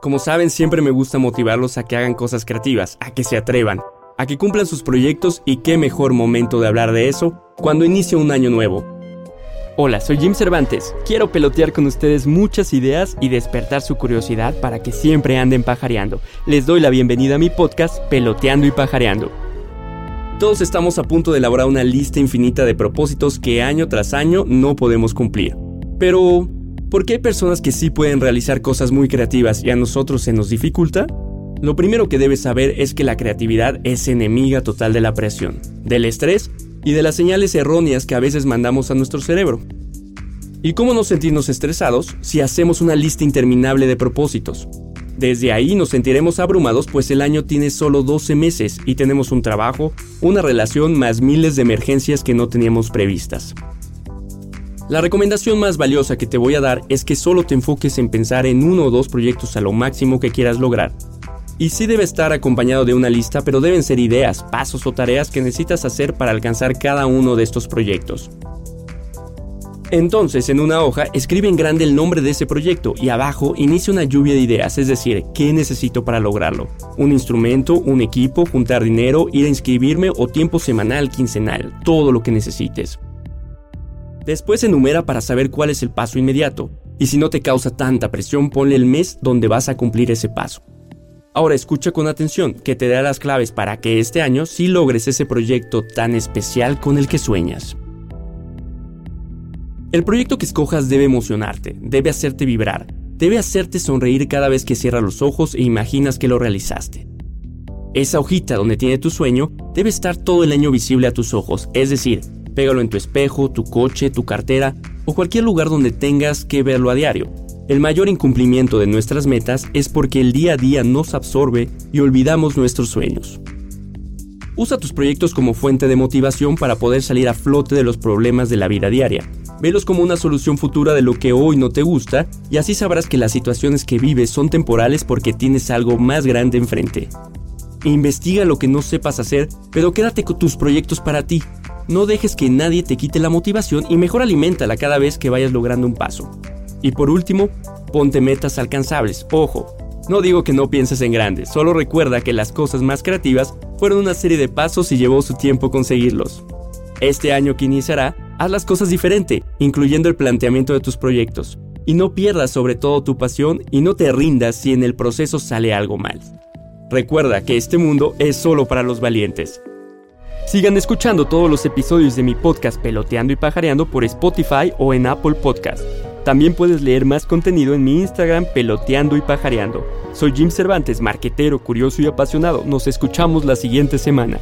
Como saben, siempre me gusta motivarlos a que hagan cosas creativas, a que se atrevan, a que cumplan sus proyectos y qué mejor momento de hablar de eso cuando inicia un año nuevo. Hola, soy Jim Cervantes. Quiero pelotear con ustedes muchas ideas y despertar su curiosidad para que siempre anden pajareando. Les doy la bienvenida a mi podcast Peloteando y Pajareando. Todos estamos a punto de elaborar una lista infinita de propósitos que año tras año no podemos cumplir. Pero, ¿Por qué hay personas que sí pueden realizar cosas muy creativas y a nosotros se nos dificulta? Lo primero que debes saber es que la creatividad es enemiga total de la presión, del estrés y de las señales erróneas que a veces mandamos a nuestro cerebro. ¿Y cómo no sentirnos estresados si hacemos una lista interminable de propósitos? Desde ahí nos sentiremos abrumados pues el año tiene solo 12 meses y tenemos un trabajo, una relación más miles de emergencias que no teníamos previstas. La recomendación más valiosa que te voy a dar es que solo te enfoques en pensar en uno o dos proyectos a lo máximo que quieras lograr. Y sí debe estar acompañado de una lista, pero deben ser ideas, pasos o tareas que necesitas hacer para alcanzar cada uno de estos proyectos. Entonces, en una hoja, escribe en grande el nombre de ese proyecto y abajo inicia una lluvia de ideas, es decir, ¿qué necesito para lograrlo? Un instrumento, un equipo, juntar dinero, ir a inscribirme o tiempo semanal, quincenal, todo lo que necesites. Después enumera para saber cuál es el paso inmediato, y si no te causa tanta presión, ponle el mes donde vas a cumplir ese paso. Ahora escucha con atención, que te da las claves para que este año sí logres ese proyecto tan especial con el que sueñas. El proyecto que escojas debe emocionarte, debe hacerte vibrar, debe hacerte sonreír cada vez que cierras los ojos e imaginas que lo realizaste. Esa hojita donde tiene tu sueño debe estar todo el año visible a tus ojos, es decir, Pégalo en tu espejo, tu coche, tu cartera o cualquier lugar donde tengas que verlo a diario. El mayor incumplimiento de nuestras metas es porque el día a día nos absorbe y olvidamos nuestros sueños. Usa tus proyectos como fuente de motivación para poder salir a flote de los problemas de la vida diaria. Velos como una solución futura de lo que hoy no te gusta y así sabrás que las situaciones que vives son temporales porque tienes algo más grande enfrente. Investiga lo que no sepas hacer, pero quédate con tus proyectos para ti no dejes que nadie te quite la motivación y mejor aliméntala cada vez que vayas logrando un paso. Y por último, ponte metas alcanzables. Ojo, no digo que no pienses en grande, solo recuerda que las cosas más creativas fueron una serie de pasos y llevó su tiempo conseguirlos. Este año que iniciará, haz las cosas diferente, incluyendo el planteamiento de tus proyectos. Y no pierdas sobre todo tu pasión y no te rindas si en el proceso sale algo mal. Recuerda que este mundo es solo para los valientes. Sigan escuchando todos los episodios de mi podcast Peloteando y Pajareando por Spotify o en Apple Podcast. También puedes leer más contenido en mi Instagram Peloteando y Pajareando. Soy Jim Cervantes, marquetero, curioso y apasionado. Nos escuchamos la siguiente semana.